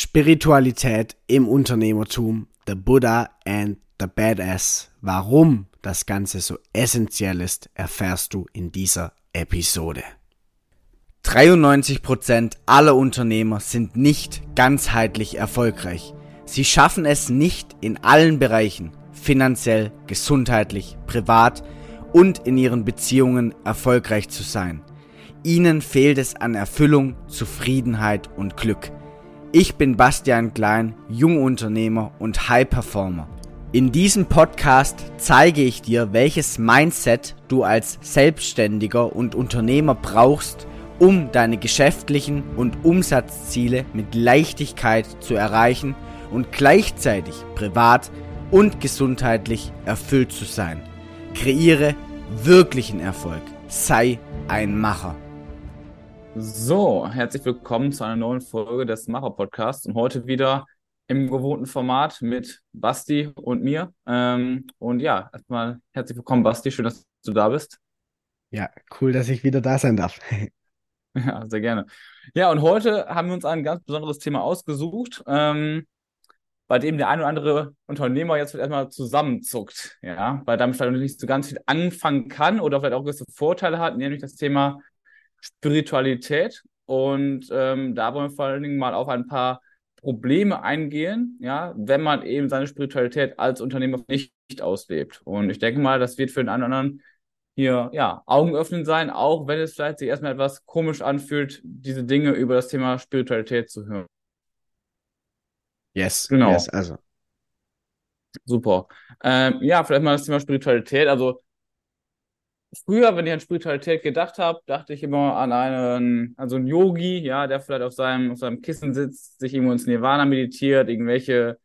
Spiritualität im Unternehmertum, The Buddha and the Badass. Warum das Ganze so essentiell ist, erfährst du in dieser Episode. 93% aller Unternehmer sind nicht ganzheitlich erfolgreich. Sie schaffen es nicht in allen Bereichen, finanziell, gesundheitlich, privat und in ihren Beziehungen erfolgreich zu sein. Ihnen fehlt es an Erfüllung, Zufriedenheit und Glück. Ich bin Bastian Klein, Jungunternehmer und High Performer. In diesem Podcast zeige ich dir, welches Mindset du als Selbstständiger und Unternehmer brauchst, um deine geschäftlichen und Umsatzziele mit Leichtigkeit zu erreichen und gleichzeitig privat und gesundheitlich erfüllt zu sein. Kreiere wirklichen Erfolg. Sei ein Macher. So, herzlich willkommen zu einer neuen Folge des Macher Podcasts und heute wieder im gewohnten Format mit Basti und mir. Ähm, und ja, erstmal herzlich willkommen, Basti. Schön, dass du da bist. Ja, cool, dass ich wieder da sein darf. ja, sehr gerne. Ja, und heute haben wir uns ein ganz besonderes Thema ausgesucht, ähm, bei dem der ein oder andere Unternehmer jetzt erstmal zusammenzuckt. Ja, weil damit vielleicht nicht so ganz viel anfangen kann oder vielleicht auch gewisse Vorteile hat, nämlich das Thema Spiritualität. Und ähm, da wollen wir vor allen Dingen mal auf ein paar Probleme eingehen, ja, wenn man eben seine Spiritualität als Unternehmer nicht, nicht auslebt. Und ich denke mal, das wird für den einen oder anderen hier, ja, Augen öffnen sein, auch wenn es vielleicht sich erstmal etwas komisch anfühlt, diese Dinge über das Thema Spiritualität zu hören. Yes, genau. Yes, also. Super. Ähm, ja, vielleicht mal das Thema Spiritualität. Also Früher, wenn ich an Spiritualität gedacht habe, dachte ich immer an einen, also einen Yogi, ja, der vielleicht auf seinem, auf seinem Kissen sitzt, sich irgendwo ins Nirvana meditiert, irgendwelche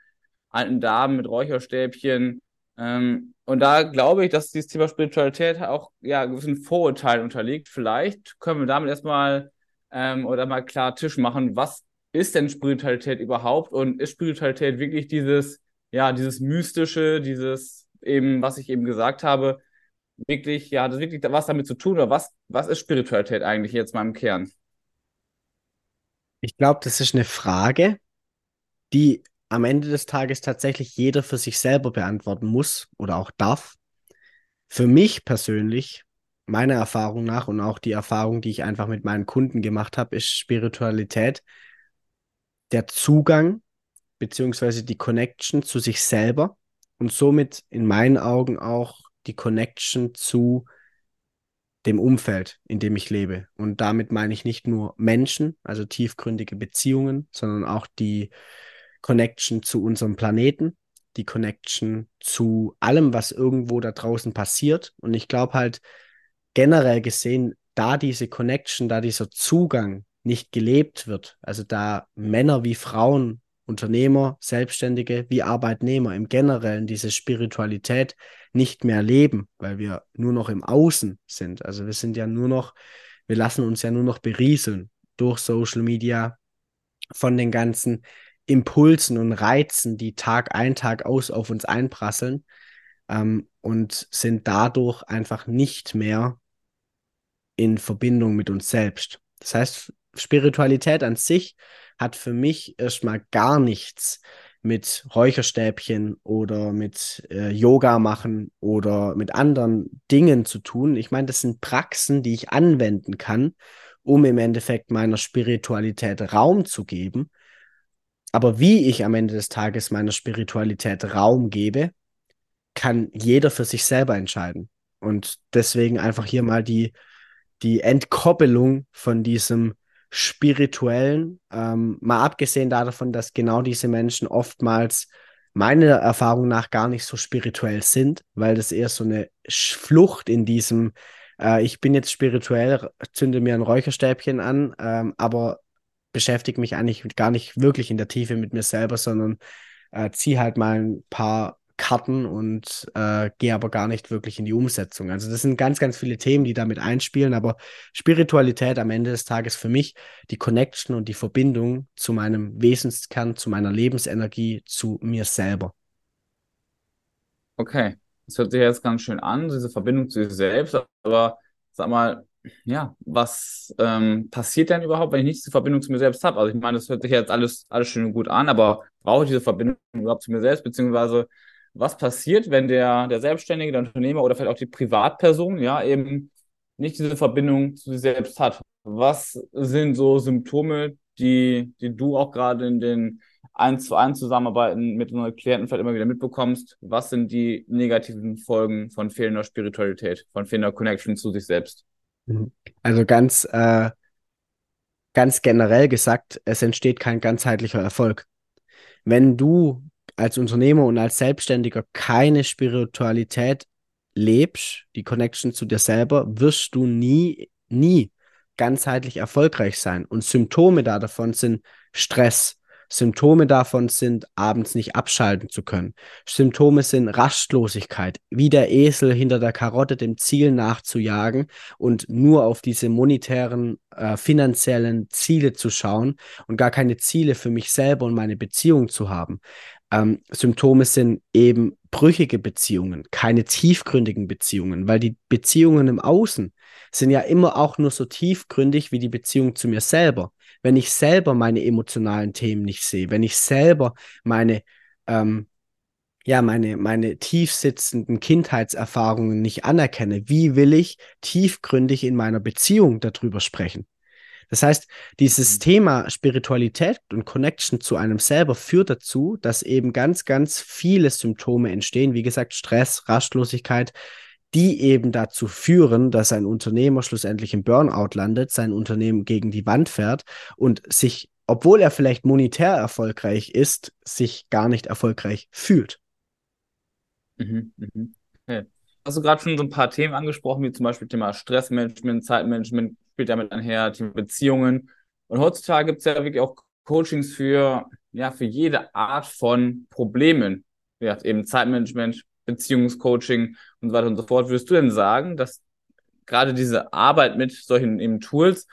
alten Damen mit Räucherstäbchen. Ähm, und da glaube ich, dass dieses Thema Spiritualität auch ja gewissen Vorurteilen unterliegt. Vielleicht können wir damit erstmal ähm, oder mal klar Tisch machen, was ist denn Spiritualität überhaupt und ist Spiritualität wirklich dieses, ja, dieses Mystische, dieses eben, was ich eben gesagt habe, wirklich, ja, das wirklich was damit zu tun oder was, was ist Spiritualität eigentlich jetzt mal im Kern? Ich glaube, das ist eine Frage, die am Ende des Tages tatsächlich jeder für sich selber beantworten muss oder auch darf. Für mich persönlich, meiner Erfahrung nach und auch die Erfahrung, die ich einfach mit meinen Kunden gemacht habe, ist Spiritualität der Zugang beziehungsweise die Connection zu sich selber und somit in meinen Augen auch die Connection zu dem Umfeld, in dem ich lebe. Und damit meine ich nicht nur Menschen, also tiefgründige Beziehungen, sondern auch die Connection zu unserem Planeten, die Connection zu allem, was irgendwo da draußen passiert. Und ich glaube halt generell gesehen, da diese Connection, da dieser Zugang nicht gelebt wird, also da Männer wie Frauen, Unternehmer, Selbstständige wie Arbeitnehmer im Generellen diese Spiritualität nicht mehr leben, weil wir nur noch im Außen sind. Also wir sind ja nur noch, wir lassen uns ja nur noch berieseln durch Social Media von den ganzen Impulsen und Reizen, die Tag ein, Tag aus auf uns einprasseln ähm, und sind dadurch einfach nicht mehr in Verbindung mit uns selbst. Das heißt, Spiritualität an sich hat für mich erstmal gar nichts mit Räucherstäbchen oder mit äh, Yoga machen oder mit anderen Dingen zu tun. Ich meine, das sind Praxen, die ich anwenden kann, um im Endeffekt meiner Spiritualität Raum zu geben. Aber wie ich am Ende des Tages meiner Spiritualität Raum gebe, kann jeder für sich selber entscheiden. Und deswegen einfach hier mal die, die Entkoppelung von diesem spirituellen, ähm, mal abgesehen davon, dass genau diese Menschen oftmals meiner Erfahrung nach gar nicht so spirituell sind, weil das eher so eine Flucht in diesem, äh, ich bin jetzt spirituell, zünde mir ein Räucherstäbchen an, ähm, aber beschäftige mich eigentlich gar nicht wirklich in der Tiefe mit mir selber, sondern äh, ziehe halt mal ein paar Karten und äh, gehe aber gar nicht wirklich in die Umsetzung. Also das sind ganz, ganz viele Themen, die damit einspielen, aber Spiritualität am Ende des Tages für mich die Connection und die Verbindung zu meinem Wesenskern, zu meiner Lebensenergie, zu mir selber. Okay, das hört sich jetzt ganz schön an, diese Verbindung zu sich selbst, aber sag mal, ja, was ähm, passiert denn überhaupt, wenn ich nicht diese Verbindung zu mir selbst habe? Also ich meine, das hört sich jetzt alles, alles schön und gut an, aber brauche ich diese Verbindung überhaupt zu mir selbst, beziehungsweise was passiert, wenn der, der Selbstständige, der Unternehmer oder vielleicht auch die Privatperson, ja, eben nicht diese Verbindung zu sich selbst hat? Was sind so Symptome, die, die du auch gerade in den 1 zu 1 Zusammenarbeiten mit unseren Klienten vielleicht immer wieder mitbekommst? Was sind die negativen Folgen von fehlender Spiritualität, von fehlender Connection zu sich selbst? Mhm. Also ganz, äh, ganz generell gesagt, es entsteht kein ganzheitlicher Erfolg. Wenn du als Unternehmer und als Selbstständiger keine Spiritualität lebst, die Connection zu dir selber, wirst du nie, nie ganzheitlich erfolgreich sein. Und Symptome da davon sind Stress, Symptome davon sind, abends nicht abschalten zu können. Symptome sind Rastlosigkeit, wie der Esel hinter der Karotte dem Ziel nachzujagen und nur auf diese monetären, äh, finanziellen Ziele zu schauen und gar keine Ziele für mich selber und meine Beziehung zu haben. Ähm, Symptome sind eben brüchige Beziehungen, keine tiefgründigen Beziehungen, weil die Beziehungen im Außen sind ja immer auch nur so tiefgründig wie die Beziehung zu mir selber wenn ich selber meine emotionalen Themen nicht sehe, wenn ich selber meine, ähm, ja, meine, meine tiefsitzenden Kindheitserfahrungen nicht anerkenne, wie will ich tiefgründig in meiner Beziehung darüber sprechen? Das heißt, dieses mhm. Thema Spiritualität und Connection zu einem selber führt dazu, dass eben ganz, ganz viele Symptome entstehen. Wie gesagt, Stress, Rastlosigkeit, die eben dazu führen, dass ein Unternehmer schlussendlich im Burnout landet, sein Unternehmen gegen die Wand fährt und sich, obwohl er vielleicht monetär erfolgreich ist, sich gar nicht erfolgreich fühlt. Mhm, mhm. Okay. Hast du gerade schon so ein paar Themen angesprochen, wie zum Beispiel Thema Stressmanagement, Zeitmanagement, spielt damit einher, Thema Beziehungen. Und heutzutage gibt es ja wirklich auch Coachings für, ja, für jede Art von Problemen. Ja, eben Zeitmanagement, Beziehungscoaching und so weiter und so fort. Würdest du denn sagen, dass gerade diese Arbeit mit solchen eben Tools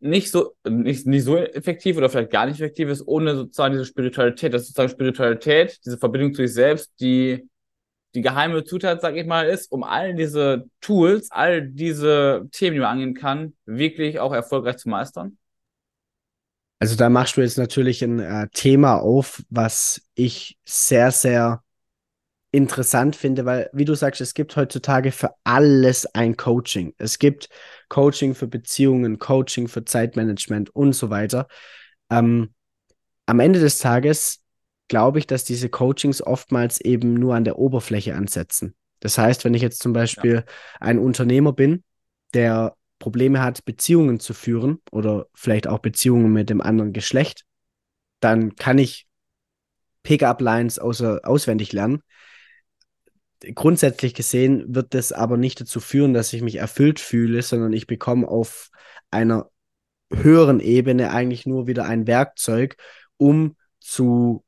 nicht so, nicht, nicht so effektiv oder vielleicht gar nicht effektiv ist, ohne sozusagen diese Spiritualität, dass sozusagen Spiritualität, diese Verbindung zu sich selbst, die, die geheime Zutat, sag ich mal, ist, um all diese Tools, all diese Themen, die man angehen kann, wirklich auch erfolgreich zu meistern? Also da machst du jetzt natürlich ein äh, Thema auf, was ich sehr, sehr interessant finde, weil, wie du sagst, es gibt heutzutage für alles ein Coaching. Es gibt Coaching für Beziehungen, Coaching für Zeitmanagement und so weiter. Ähm, am Ende des Tages glaube ich, dass diese Coachings oftmals eben nur an der Oberfläche ansetzen. Das heißt, wenn ich jetzt zum Beispiel ja. ein Unternehmer bin, der Probleme hat, Beziehungen zu führen oder vielleicht auch Beziehungen mit dem anderen Geschlecht, dann kann ich Pickup-Lines auswendig lernen grundsätzlich gesehen wird das aber nicht dazu führen, dass ich mich erfüllt fühle, sondern ich bekomme auf einer höheren Ebene eigentlich nur wieder ein Werkzeug, um zu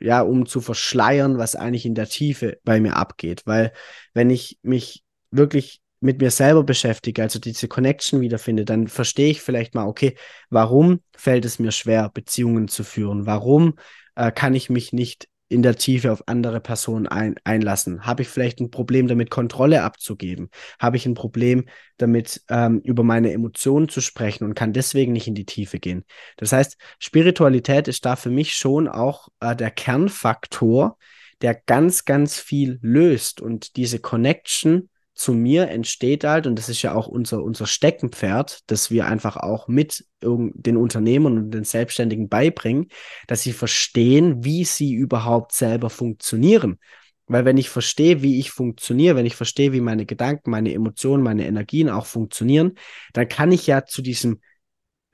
ja, um zu verschleiern, was eigentlich in der Tiefe bei mir abgeht. Weil wenn ich mich wirklich mit mir selber beschäftige, also diese Connection wiederfinde, dann verstehe ich vielleicht mal, okay, warum fällt es mir schwer, Beziehungen zu führen? Warum äh, kann ich mich nicht in der Tiefe auf andere Personen ein, einlassen? Habe ich vielleicht ein Problem damit, Kontrolle abzugeben? Habe ich ein Problem damit, ähm, über meine Emotionen zu sprechen und kann deswegen nicht in die Tiefe gehen? Das heißt, Spiritualität ist da für mich schon auch äh, der Kernfaktor, der ganz, ganz viel löst und diese Connection zu mir entsteht halt, und das ist ja auch unser, unser Steckenpferd, dass wir einfach auch mit den Unternehmern und den Selbstständigen beibringen, dass sie verstehen, wie sie überhaupt selber funktionieren. Weil wenn ich verstehe, wie ich funktioniere, wenn ich verstehe, wie meine Gedanken, meine Emotionen, meine Energien auch funktionieren, dann kann ich ja zu diesem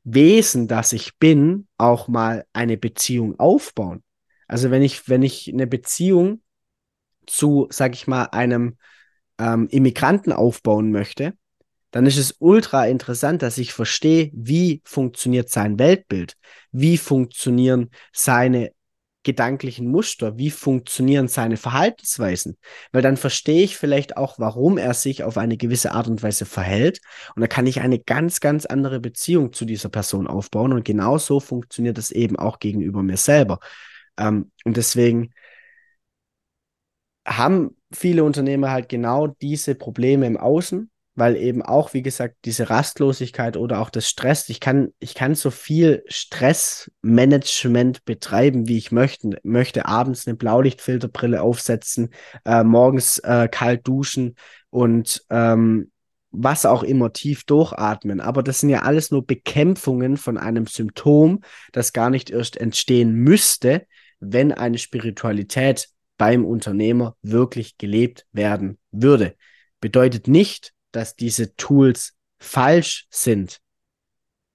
Wesen, das ich bin, auch mal eine Beziehung aufbauen. Also wenn ich, wenn ich eine Beziehung zu, sag ich mal, einem ähm, Immigranten aufbauen möchte, dann ist es ultra interessant, dass ich verstehe, wie funktioniert sein Weltbild, wie funktionieren seine gedanklichen Muster, wie funktionieren seine Verhaltensweisen, weil dann verstehe ich vielleicht auch, warum er sich auf eine gewisse Art und Weise verhält. Und dann kann ich eine ganz, ganz andere Beziehung zu dieser Person aufbauen. Und genauso funktioniert es eben auch gegenüber mir selber. Ähm, und deswegen haben viele Unternehmer halt genau diese Probleme im Außen, weil eben auch, wie gesagt, diese Rastlosigkeit oder auch das Stress, ich kann, ich kann so viel Stressmanagement betreiben, wie ich möchte. Möchte abends eine Blaulichtfilterbrille aufsetzen, äh, morgens äh, kalt duschen und ähm, was auch immer tief durchatmen. Aber das sind ja alles nur Bekämpfungen von einem Symptom, das gar nicht erst entstehen müsste, wenn eine Spiritualität beim Unternehmer wirklich gelebt werden würde. Bedeutet nicht, dass diese Tools falsch sind.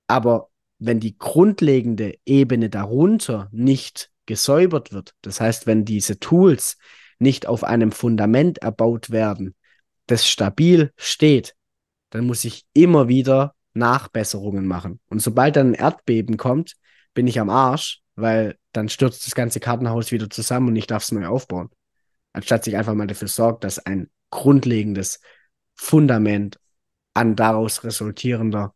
Aber wenn die grundlegende Ebene darunter nicht gesäubert wird, das heißt, wenn diese Tools nicht auf einem Fundament erbaut werden, das stabil steht, dann muss ich immer wieder Nachbesserungen machen. Und sobald dann ein Erdbeben kommt, bin ich am Arsch, weil dann stürzt das ganze Kartenhaus wieder zusammen und ich darf es neu aufbauen. Anstatt sich einfach mal dafür sorgt, dass ein grundlegendes Fundament an daraus resultierender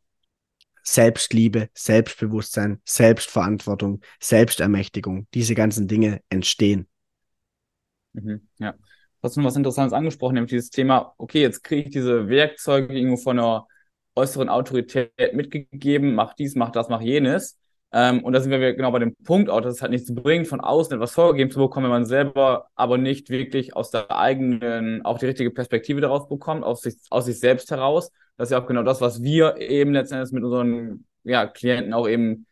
Selbstliebe, Selbstbewusstsein, Selbstverantwortung, Selbstermächtigung, diese ganzen Dinge entstehen. Mhm, ja. Du hast noch was Interessantes angesprochen, nämlich dieses Thema, okay, jetzt kriege ich diese Werkzeuge irgendwo von einer äußeren Autorität mitgegeben, mach dies, mach das, mach jenes. Ähm, und da sind wir genau bei dem Punkt auch, dass es halt nichts bringt, von außen etwas vorgegeben zu bekommen, wenn man selber aber nicht wirklich aus der eigenen, auch die richtige Perspektive darauf bekommt, aus sich, aus sich selbst heraus. Das ist ja auch genau das, was wir eben letztendlich mit unseren ja, Klienten auch eben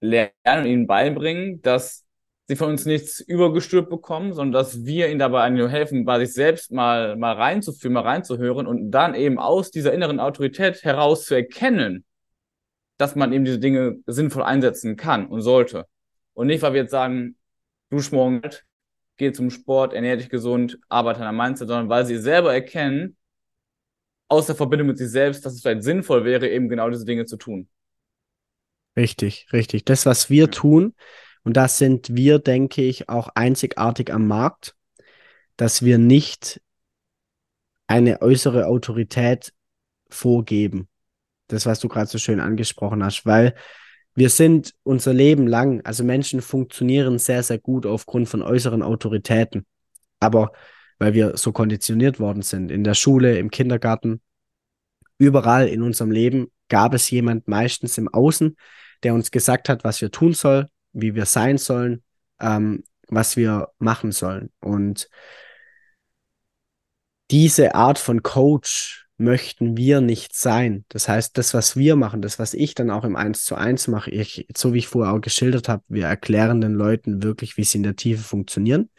lernen und ihnen beibringen, dass sie von uns nichts übergestülpt bekommen, sondern dass wir ihnen dabei helfen, bei sich selbst mal, mal reinzufühlen, mal reinzuhören und dann eben aus dieser inneren Autorität heraus zu erkennen, dass man eben diese Dinge sinnvoll einsetzen kann und sollte. Und nicht, weil wir jetzt sagen, dusch morgen, geh zum Sport, ernähr dich gesund, arbeite an der Mindset, sondern weil sie selber erkennen, aus der Verbindung mit sich selbst, dass es vielleicht sinnvoll wäre, eben genau diese Dinge zu tun. Richtig, richtig. Das, was wir tun, und da sind wir, denke ich, auch einzigartig am Markt, dass wir nicht eine äußere Autorität vorgeben das, was du gerade so schön angesprochen hast, weil wir sind unser Leben lang, also Menschen funktionieren sehr, sehr gut aufgrund von äußeren Autoritäten. Aber weil wir so konditioniert worden sind, in der Schule, im Kindergarten, überall in unserem Leben gab es jemand meistens im Außen, der uns gesagt hat, was wir tun sollen, wie wir sein sollen, ähm, was wir machen sollen. Und diese Art von Coach möchten wir nicht sein. Das heißt, das, was wir machen, das, was ich dann auch im Eins zu eins mache, ich, so wie ich vorher auch geschildert habe, wir erklären den Leuten wirklich, wie sie in der Tiefe funktionieren,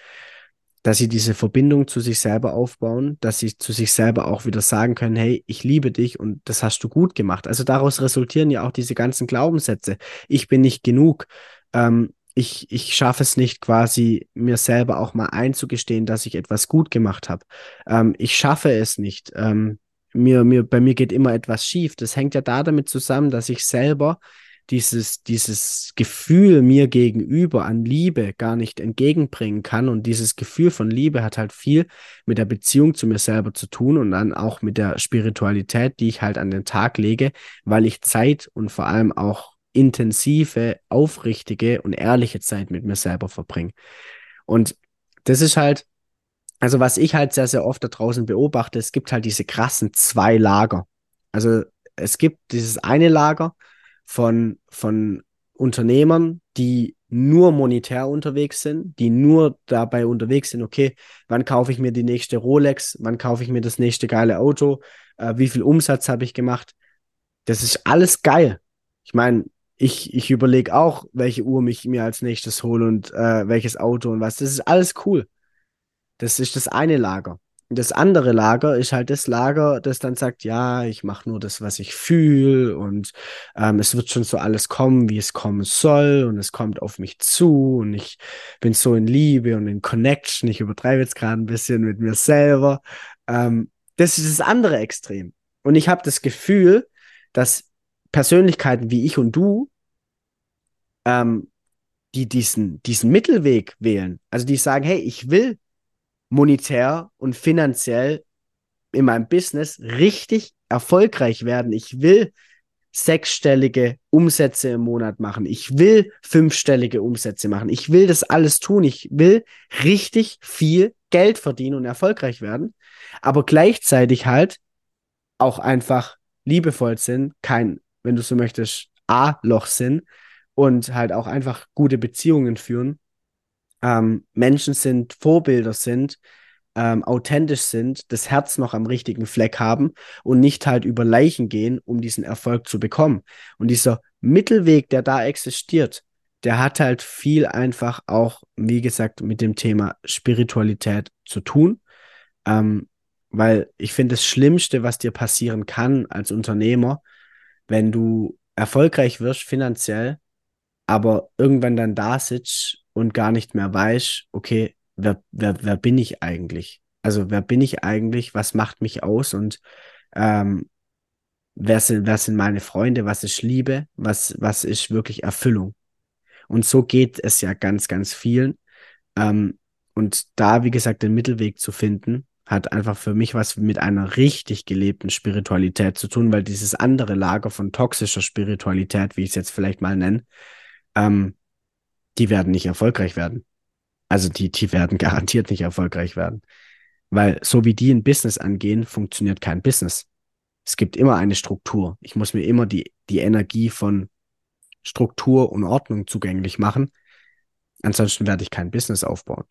dass sie diese Verbindung zu sich selber aufbauen, dass sie zu sich selber auch wieder sagen können, hey, ich liebe dich und das hast du gut gemacht. Also daraus resultieren ja auch diese ganzen Glaubenssätze. Ich bin nicht genug. Ähm, ich, ich schaffe es nicht quasi, mir selber auch mal einzugestehen, dass ich etwas gut gemacht habe. Ähm, ich schaffe es nicht. Ähm, mir, mir, bei mir geht immer etwas schief. Das hängt ja da damit zusammen, dass ich selber dieses, dieses Gefühl mir gegenüber an Liebe gar nicht entgegenbringen kann. Und dieses Gefühl von Liebe hat halt viel mit der Beziehung zu mir selber zu tun und dann auch mit der Spiritualität, die ich halt an den Tag lege, weil ich Zeit und vor allem auch intensive, aufrichtige und ehrliche Zeit mit mir selber verbringe. Und das ist halt also was ich halt sehr, sehr oft da draußen beobachte, es gibt halt diese krassen zwei Lager. Also es gibt dieses eine Lager von, von Unternehmern, die nur monetär unterwegs sind, die nur dabei unterwegs sind, okay, wann kaufe ich mir die nächste Rolex, wann kaufe ich mir das nächste geile Auto, äh, wie viel Umsatz habe ich gemacht. Das ist alles geil. Ich meine, ich, ich überlege auch, welche Uhr ich mir als nächstes hole und äh, welches Auto und was. Das ist alles cool. Das ist das eine Lager. Das andere Lager ist halt das Lager, das dann sagt, ja, ich mache nur das, was ich fühle und ähm, es wird schon so alles kommen, wie es kommen soll und es kommt auf mich zu und ich bin so in Liebe und in Connection. Ich übertreibe jetzt gerade ein bisschen mit mir selber. Ähm, das ist das andere Extrem. Und ich habe das Gefühl, dass Persönlichkeiten wie ich und du, ähm, die diesen, diesen Mittelweg wählen, also die sagen, hey, ich will monetär und finanziell in meinem Business richtig erfolgreich werden. Ich will sechsstellige Umsätze im Monat machen. Ich will fünfstellige Umsätze machen. Ich will das alles tun. Ich will richtig viel Geld verdienen und erfolgreich werden. Aber gleichzeitig halt auch einfach liebevoll sind, kein, wenn du so möchtest, A-Loch sind und halt auch einfach gute Beziehungen führen, ähm, Menschen sind, Vorbilder sind, ähm, authentisch sind, das Herz noch am richtigen Fleck haben und nicht halt über Leichen gehen, um diesen Erfolg zu bekommen. Und dieser Mittelweg, der da existiert, der hat halt viel einfach auch, wie gesagt, mit dem Thema Spiritualität zu tun. Ähm, weil ich finde, das Schlimmste, was dir passieren kann als Unternehmer, wenn du erfolgreich wirst finanziell, aber irgendwann dann da sitzt und gar nicht mehr weißt, okay, wer, wer, wer bin ich eigentlich? Also wer bin ich eigentlich? Was macht mich aus? Und ähm, wer, sind, wer sind meine Freunde? Was ist Liebe? Was, was ist wirklich Erfüllung? Und so geht es ja ganz, ganz vielen. Ähm, und da, wie gesagt, den Mittelweg zu finden, hat einfach für mich was mit einer richtig gelebten Spiritualität zu tun, weil dieses andere Lager von toxischer Spiritualität, wie ich es jetzt vielleicht mal nenne, ähm, die werden nicht erfolgreich werden. Also die, die werden garantiert nicht erfolgreich werden. Weil so wie die ein Business angehen, funktioniert kein Business. Es gibt immer eine Struktur. Ich muss mir immer die, die Energie von Struktur und Ordnung zugänglich machen. Ansonsten werde ich kein Business aufbauen.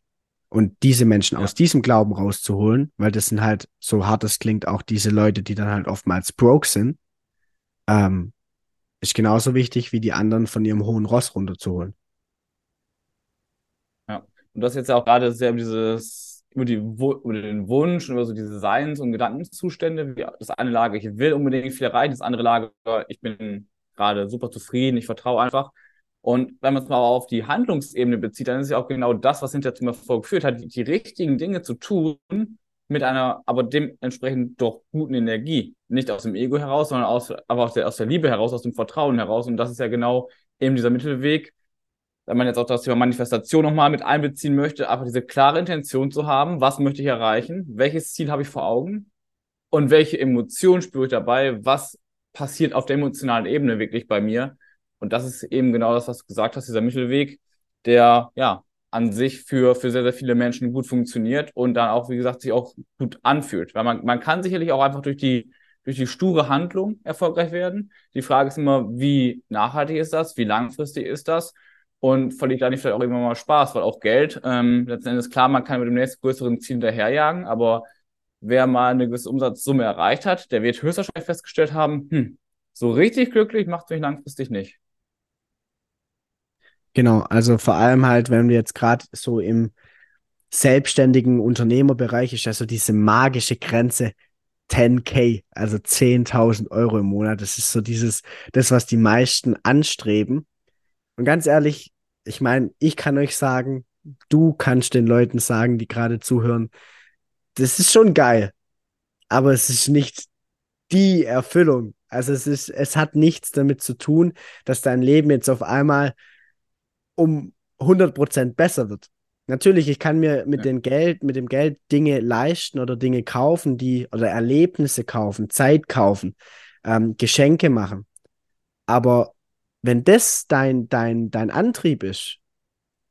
Und diese Menschen ja. aus diesem Glauben rauszuholen, weil das sind halt, so hart es klingt, auch diese Leute, die dann halt oftmals broke sind, ähm, ist genauso wichtig wie die anderen von ihrem hohen Ross runterzuholen. Und das jetzt ja auch gerade sehr über dieses, über, die, über den Wunsch, über so diese Seins- und Gedankenzustände. Das eine Lager, ich will unbedingt viel erreichen, das andere Lager, ich bin gerade super zufrieden, ich vertraue einfach. Und wenn man es mal auf die Handlungsebene bezieht, dann ist ja auch genau das, was hinterher zum Erfolg führt, hat die, die richtigen Dinge zu tun, mit einer aber dementsprechend doch guten Energie. Nicht aus dem Ego heraus, sondern aus, aber aus der, aus der Liebe heraus, aus dem Vertrauen heraus. Und das ist ja genau eben dieser Mittelweg, wenn man jetzt auch das Thema Manifestation nochmal mit einbeziehen möchte, einfach diese klare Intention zu haben, was möchte ich erreichen, welches Ziel habe ich vor Augen und welche Emotionen spüre ich dabei, was passiert auf der emotionalen Ebene wirklich bei mir. Und das ist eben genau das, was du gesagt hast, dieser Mittelweg, der ja an sich für, für sehr, sehr viele Menschen gut funktioniert und dann auch, wie gesagt, sich auch gut anfühlt. Weil man, man kann sicherlich auch einfach durch die, durch die sture Handlung erfolgreich werden. Die Frage ist immer, wie nachhaltig ist das, wie langfristig ist das und verliert da nicht vielleicht auch immer mal Spaß, weil auch Geld, ähm, letzten Endes klar, man kann mit dem nächsten größeren Ziel hinterherjagen, aber wer mal eine gewisse Umsatzsumme erreicht hat, der wird höchstwahrscheinlich festgestellt haben, hm, so richtig glücklich macht mich langfristig nicht. Genau, also vor allem halt, wenn wir jetzt gerade so im selbstständigen Unternehmerbereich ist, also diese magische Grenze 10k, also 10.000 Euro im Monat. Das ist so dieses, das, was die meisten anstreben. Und ganz ehrlich, ich meine, ich kann euch sagen, du kannst den Leuten sagen, die gerade zuhören, das ist schon geil, aber es ist nicht die Erfüllung. Also es ist, es hat nichts damit zu tun, dass dein Leben jetzt auf einmal um 100% besser wird. Natürlich, ich kann mir mit ja. dem Geld, mit dem Geld Dinge leisten oder Dinge kaufen, die oder Erlebnisse kaufen, Zeit kaufen, ähm, Geschenke machen. Aber wenn das dein, dein, dein Antrieb ist,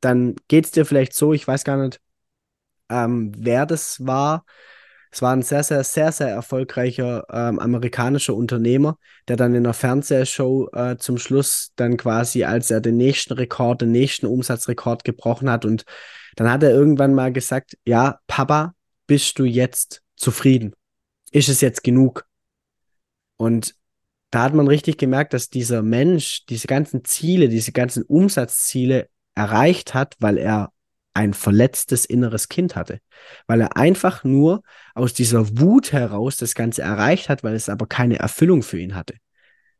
dann geht es dir vielleicht so, ich weiß gar nicht, ähm, wer das war. Es war ein sehr, sehr, sehr, sehr erfolgreicher ähm, amerikanischer Unternehmer, der dann in einer Fernsehshow äh, zum Schluss dann quasi, als er den nächsten Rekord, den nächsten Umsatzrekord gebrochen hat und dann hat er irgendwann mal gesagt, ja, Papa, bist du jetzt zufrieden? Ist es jetzt genug? Und da hat man richtig gemerkt, dass dieser Mensch diese ganzen Ziele, diese ganzen Umsatzziele erreicht hat, weil er ein verletztes inneres Kind hatte, weil er einfach nur aus dieser Wut heraus das Ganze erreicht hat, weil es aber keine Erfüllung für ihn hatte.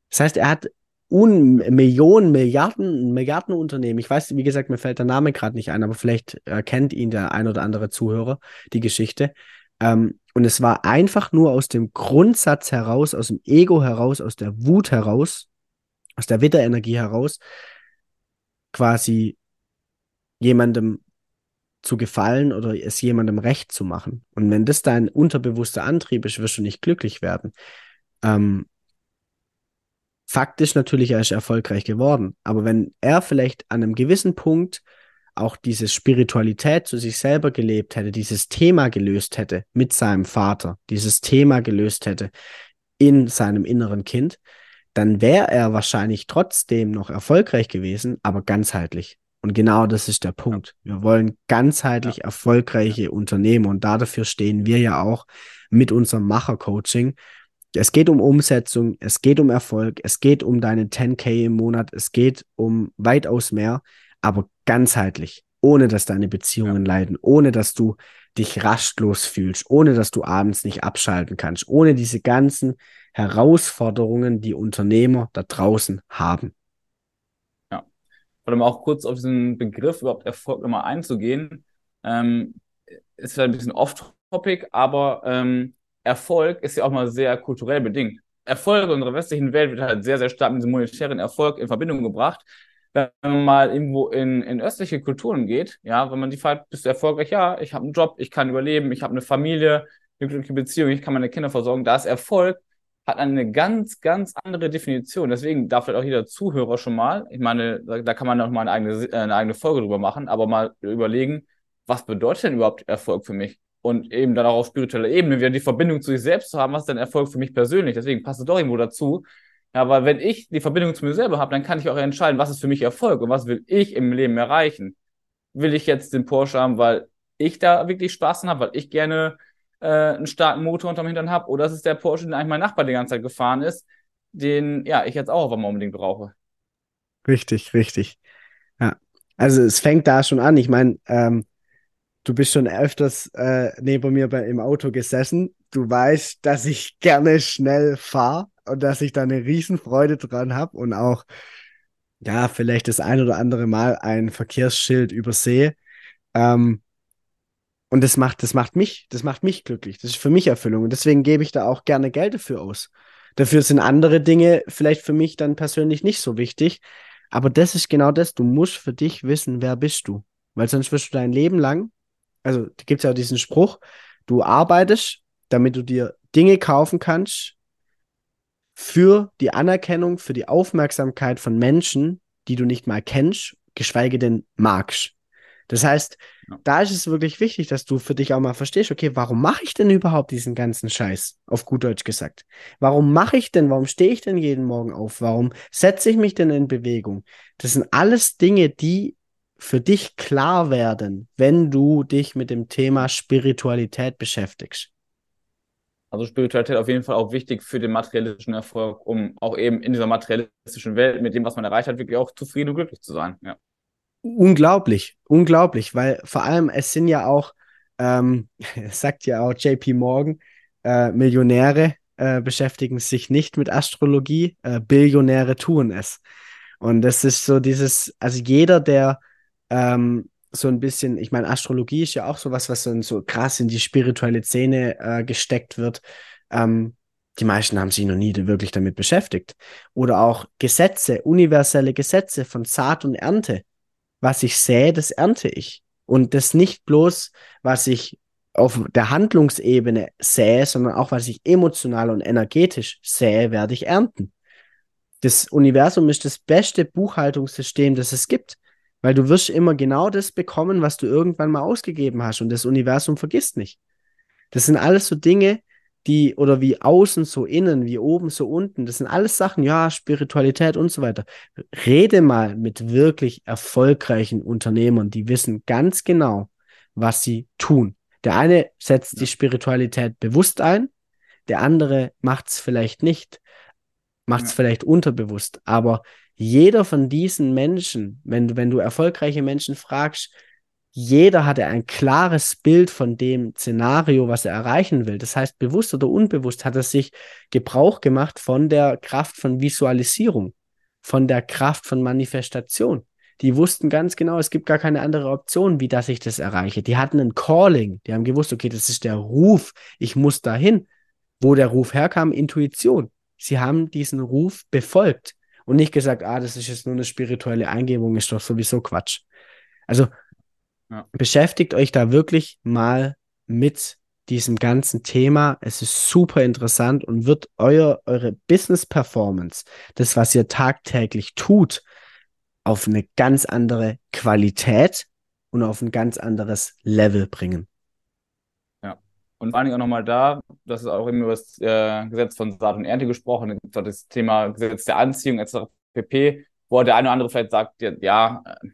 Das heißt, er hat Un Millionen, Milliarden, Milliarden Unternehmen. Ich weiß, wie gesagt, mir fällt der Name gerade nicht ein, aber vielleicht kennt ihn der ein oder andere Zuhörer, die Geschichte. Ähm, und es war einfach nur aus dem Grundsatz heraus, aus dem Ego heraus, aus der Wut heraus, aus der Witterenergie heraus, quasi jemandem zu gefallen oder es jemandem recht zu machen. Und wenn das dein unterbewusster Antrieb ist, wirst du nicht glücklich werden. Ähm, faktisch natürlich, er ist erfolgreich geworden. Aber wenn er vielleicht an einem gewissen Punkt auch diese Spiritualität zu sich selber gelebt hätte, dieses Thema gelöst hätte mit seinem Vater, dieses Thema gelöst hätte, in seinem inneren Kind, dann wäre er wahrscheinlich trotzdem noch erfolgreich gewesen, aber ganzheitlich. Und genau das ist der Punkt. Wir wollen ganzheitlich ja. erfolgreiche ja. Unternehmen und dafür stehen wir ja auch mit unserem Macher-Coaching. Es geht um Umsetzung, es geht um Erfolg, es geht um deine 10k im Monat, es geht um weitaus mehr, aber ganzheitlich, ohne dass deine Beziehungen ja. leiden, ohne dass du dich rastlos fühlst, ohne dass du abends nicht abschalten kannst, ohne diese ganzen Herausforderungen, die Unternehmer da draußen haben. Ja, oder auch kurz auf diesen Begriff überhaupt Erfolg nochmal einzugehen, ähm, ist vielleicht ein bisschen off-topic, aber ähm, Erfolg ist ja auch mal sehr kulturell bedingt. Erfolg in unserer westlichen Welt wird halt sehr, sehr stark mit diesem monetären Erfolg in Verbindung gebracht wenn man mal irgendwo in, in östliche Kulturen geht, ja, wenn man die fragt, bist du erfolgreich? Ja, ich habe einen Job, ich kann überleben, ich habe eine Familie, eine glückliche Beziehung, ich kann meine Kinder versorgen. Da ist Erfolg, hat eine ganz, ganz andere Definition. Deswegen darf vielleicht auch jeder Zuhörer schon mal, ich meine, da, da kann man noch mal eine eigene, äh, eine eigene Folge drüber machen, aber mal überlegen, was bedeutet denn überhaupt Erfolg für mich? Und eben dann auch auf spiritueller Ebene wieder die Verbindung zu sich selbst zu haben, was ist denn Erfolg für mich persönlich? Deswegen passt es doch irgendwo dazu, weil wenn ich die Verbindung zu mir selber habe, dann kann ich auch entscheiden, was ist für mich Erfolg und was will ich im Leben erreichen. Will ich jetzt den Porsche haben, weil ich da wirklich Spaß habe, weil ich gerne äh, einen starken Motor unterm Hintern habe, oder ist es der Porsche, den eigentlich mein Nachbar die ganze Zeit gefahren ist, den ja ich jetzt auch auf einmal unbedingt brauche. Richtig, richtig. Ja. Also es fängt da schon an. Ich meine, ähm, du bist schon öfters äh, neben mir bei, im Auto gesessen. Du weißt, dass ich gerne schnell fahre und dass ich da eine Riesenfreude dran habe und auch, ja, vielleicht das ein oder andere Mal ein Verkehrsschild übersehe. Ähm, und das macht, das macht mich, das macht mich glücklich. Das ist für mich Erfüllung. Und deswegen gebe ich da auch gerne Geld dafür aus. Dafür sind andere Dinge vielleicht für mich dann persönlich nicht so wichtig. Aber das ist genau das. Du musst für dich wissen, wer bist du. Weil sonst wirst du dein Leben lang, also gibt es ja auch diesen Spruch, du arbeitest, damit du dir Dinge kaufen kannst, für die Anerkennung, für die Aufmerksamkeit von Menschen, die du nicht mal kennst, geschweige denn magst. Das heißt, ja. da ist es wirklich wichtig, dass du für dich auch mal verstehst, okay, warum mache ich denn überhaupt diesen ganzen Scheiß, auf gut Deutsch gesagt? Warum mache ich denn, warum stehe ich denn jeden Morgen auf? Warum setze ich mich denn in Bewegung? Das sind alles Dinge, die für dich klar werden, wenn du dich mit dem Thema Spiritualität beschäftigst. Also Spiritualität auf jeden Fall auch wichtig für den materialistischen Erfolg, um auch eben in dieser materialistischen Welt mit dem, was man erreicht hat, wirklich auch zufrieden und glücklich zu sein. Ja. Unglaublich, unglaublich, weil vor allem es sind ja auch, ähm, sagt ja auch JP Morgan, äh, Millionäre äh, beschäftigen sich nicht mit Astrologie, äh, Billionäre tun es. Und das ist so dieses, also jeder, der ähm, so ein bisschen, ich meine, Astrologie ist ja auch sowas, was dann so krass in die spirituelle Szene äh, gesteckt wird. Ähm, die meisten haben sich noch nie wirklich damit beschäftigt. Oder auch Gesetze, universelle Gesetze von Saat und Ernte. Was ich sähe, das ernte ich. Und das nicht bloß, was ich auf der Handlungsebene sähe, sondern auch, was ich emotional und energetisch sähe, werde ich ernten. Das Universum ist das beste Buchhaltungssystem, das es gibt. Weil du wirst immer genau das bekommen, was du irgendwann mal ausgegeben hast und das Universum vergisst nicht. Das sind alles so Dinge, die, oder wie außen so innen, wie oben so unten, das sind alles Sachen, ja, Spiritualität und so weiter. Rede mal mit wirklich erfolgreichen Unternehmern, die wissen ganz genau, was sie tun. Der eine setzt die Spiritualität bewusst ein, der andere macht es vielleicht nicht, macht es ja. vielleicht unterbewusst, aber jeder von diesen Menschen, wenn, wenn du erfolgreiche Menschen fragst, jeder hatte ein klares Bild von dem Szenario, was er erreichen will. Das heißt, bewusst oder unbewusst hat er sich Gebrauch gemacht von der Kraft von Visualisierung, von der Kraft von Manifestation. Die wussten ganz genau, es gibt gar keine andere Option, wie dass ich das erreiche. Die hatten ein Calling. Die haben gewusst, okay, das ist der Ruf. Ich muss dahin. Wo der Ruf herkam, Intuition. Sie haben diesen Ruf befolgt und nicht gesagt, ah, das ist jetzt nur eine spirituelle Eingebung, ist doch sowieso Quatsch. Also ja. beschäftigt euch da wirklich mal mit diesem ganzen Thema. Es ist super interessant und wird euer, eure Business Performance, das, was ihr tagtäglich tut, auf eine ganz andere Qualität und auf ein ganz anderes Level bringen. Und vor allen Dingen auch nochmal da, das ist auch eben über das äh, Gesetz von Saat und Ernte gesprochen, das Thema Gesetz der Anziehung etc. pp., wo der eine oder andere vielleicht sagt, ja, ja, äh,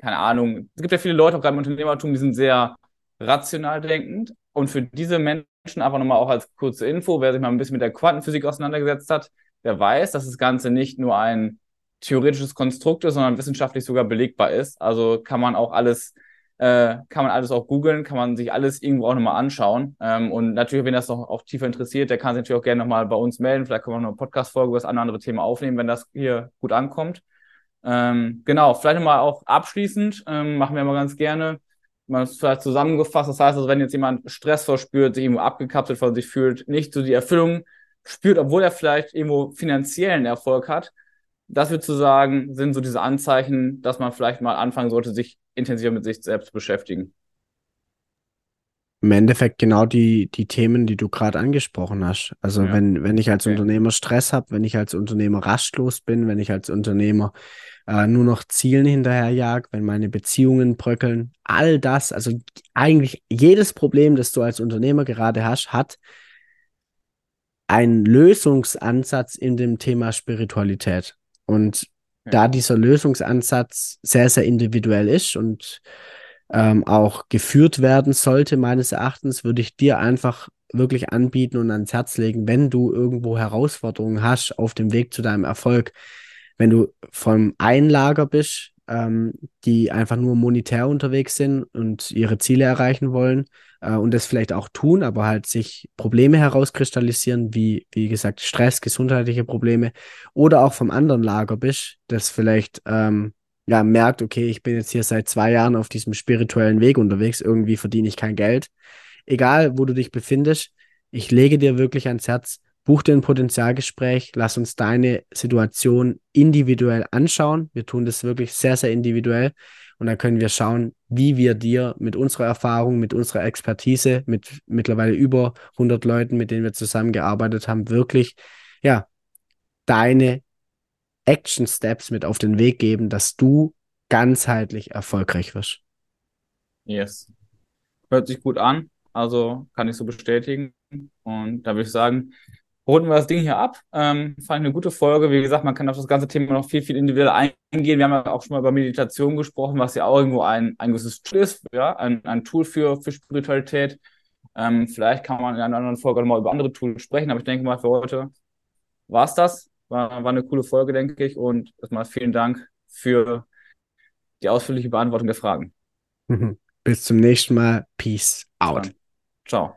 keine Ahnung, es gibt ja viele Leute, auch gerade im Unternehmertum, die sind sehr rational denkend. Und für diese Menschen einfach nochmal auch als kurze Info, wer sich mal ein bisschen mit der Quantenphysik auseinandergesetzt hat, der weiß, dass das Ganze nicht nur ein theoretisches Konstrukt ist, sondern wissenschaftlich sogar belegbar ist. Also kann man auch alles äh, kann man alles auch googeln, kann man sich alles irgendwo auch nochmal anschauen. Ähm, und natürlich, wenn das noch auch tiefer interessiert, der kann sich natürlich auch gerne nochmal bei uns melden. Vielleicht können wir noch eine Podcast-Folge über das eine andere Thema aufnehmen, wenn das hier gut ankommt. Ähm, genau, vielleicht nochmal auch abschließend, ähm, machen wir immer ganz gerne, man ist vielleicht zusammengefasst. Das heißt also, wenn jetzt jemand Stress verspürt, sich irgendwo abgekapselt von sich fühlt, nicht so die Erfüllung spürt, obwohl er vielleicht irgendwo finanziellen Erfolg hat, das würde zu sagen, sind so diese Anzeichen, dass man vielleicht mal anfangen sollte, sich intensiver mit sich selbst beschäftigen. Im Endeffekt genau die, die Themen, die du gerade angesprochen hast. Also ja. wenn, wenn ich als okay. Unternehmer Stress habe, wenn ich als Unternehmer rastlos bin, wenn ich als Unternehmer äh, nur noch Zielen hinterherjag, wenn meine Beziehungen bröckeln, all das, also eigentlich jedes Problem, das du als Unternehmer gerade hast, hat einen Lösungsansatz in dem Thema Spiritualität. Und da dieser Lösungsansatz sehr, sehr individuell ist und ähm, auch geführt werden sollte, meines Erachtens, würde ich dir einfach wirklich anbieten und ans Herz legen, wenn du irgendwo Herausforderungen hast auf dem Weg zu deinem Erfolg, wenn du vom Einlager bist, ähm, die einfach nur monetär unterwegs sind und ihre Ziele erreichen wollen äh, und das vielleicht auch tun, aber halt sich Probleme herauskristallisieren, wie, wie gesagt, Stress, gesundheitliche Probleme oder auch vom anderen Lager bist, das vielleicht ähm, ja, merkt, okay, ich bin jetzt hier seit zwei Jahren auf diesem spirituellen Weg unterwegs, irgendwie verdiene ich kein Geld. Egal, wo du dich befindest, ich lege dir wirklich ans Herz, buch dir ein Potenzialgespräch, lass uns deine Situation individuell anschauen. Wir tun das wirklich sehr, sehr individuell. Und dann können wir schauen, wie wir dir mit unserer Erfahrung, mit unserer Expertise, mit mittlerweile über 100 Leuten, mit denen wir zusammengearbeitet haben, wirklich, ja, deine Action Steps mit auf den Weg geben, dass du ganzheitlich erfolgreich wirst. Yes. Hört sich gut an. Also kann ich so bestätigen. Und da würde ich sagen, runden wir das Ding hier ab. Ähm, fand ich eine gute Folge. Wie gesagt, man kann auf das ganze Thema noch viel, viel individuell eingehen. Wir haben ja auch schon mal über Meditation gesprochen, was ja auch irgendwo ein, ein gewisses Tool ist, ja, ein, ein Tool für, für Spiritualität. Ähm, vielleicht kann man in einer anderen Folge noch mal über andere Tools sprechen, aber ich denke mal, für heute war es das. War, war eine coole Folge, denke ich. Und erstmal vielen Dank für die ausführliche Beantwortung der Fragen. Bis zum nächsten Mal. Peace out. Ciao.